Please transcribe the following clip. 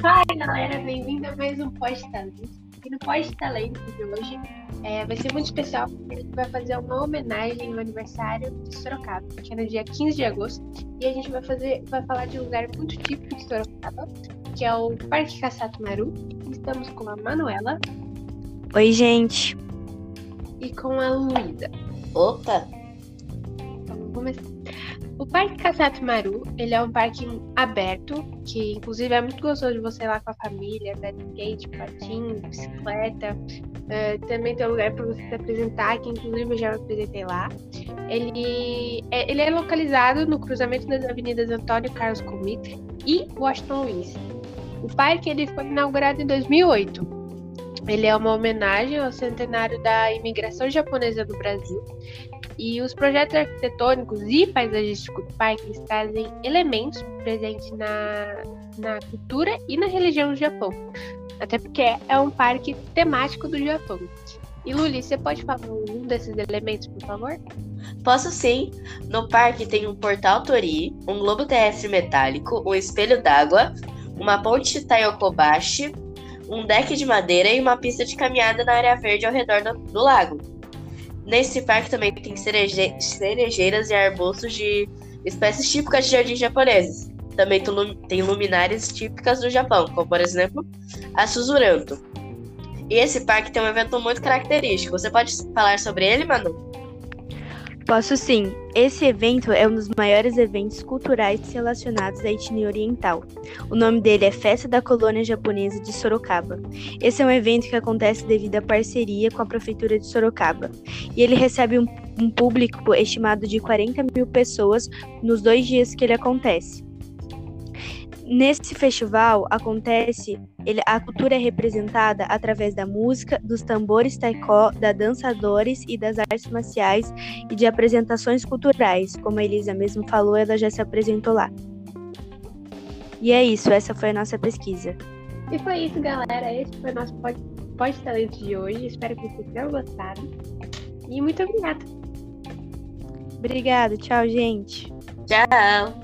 galera, bem-vindo a mais um Pós-Talento. E no Pós-Talento de hoje é, vai ser muito especial porque a gente vai fazer uma homenagem no aniversário de Sorocaba, que é no dia 15 de agosto. E a gente vai fazer, vai falar de um lugar muito típico de Sorocaba, que é o Parque Cassato Maru. Estamos com a Manuela. Oi, gente. E com a Luísa. Opa! Então, vamos começar. O Parque Cassato Maru, ele é um parque aberto, que inclusive é muito gostoso de você ir lá com a família, andar de skate, patins, bicicleta. Uh, também tem um lugar para você se apresentar, que inclusive eu já me apresentei lá. Ele é, ele é localizado no cruzamento das avenidas Antônio Carlos Comitre e Washington Luiz. O parque ele foi inaugurado em 2008. Ele é uma homenagem ao centenário da imigração japonesa no Brasil e os projetos arquitetônicos e paisagísticos do parque trazem elementos presentes na, na cultura e na religião do Japão. Até porque é um parque temático do Japão. E Luli, você pode falar um desses elementos, por favor? Posso sim. No parque tem um portal Tori, um globo terrestre metálico, um espelho d'água, uma ponte Taiokobashi, um deck de madeira e uma pista de caminhada na área verde ao redor do, do lago. Nesse parque também tem cereje cerejeiras e arbustos de espécies típicas de jardins japoneses. Também tem luminárias típicas do Japão, como por exemplo a Suzuranto. E esse parque tem um evento muito característico. Você pode falar sobre ele, Manu? Posso sim. Esse evento é um dos maiores eventos culturais relacionados à etnia oriental. O nome dele é Festa da Colônia Japonesa de Sorocaba. Esse é um evento que acontece devido à parceria com a Prefeitura de Sorocaba. E ele recebe um, um público estimado de 40 mil pessoas nos dois dias que ele acontece. Nesse festival acontece, ele, a cultura é representada através da música, dos tambores taikó, da dançadores e das artes marciais e de apresentações culturais. Como a Elisa mesmo falou, ela já se apresentou lá. E é isso, essa foi a nossa pesquisa. E foi isso, galera. Esse foi o nosso pós-talento de hoje. Espero que vocês tenham gostado. E muito obrigada. Obrigada. Tchau, gente. Tchau.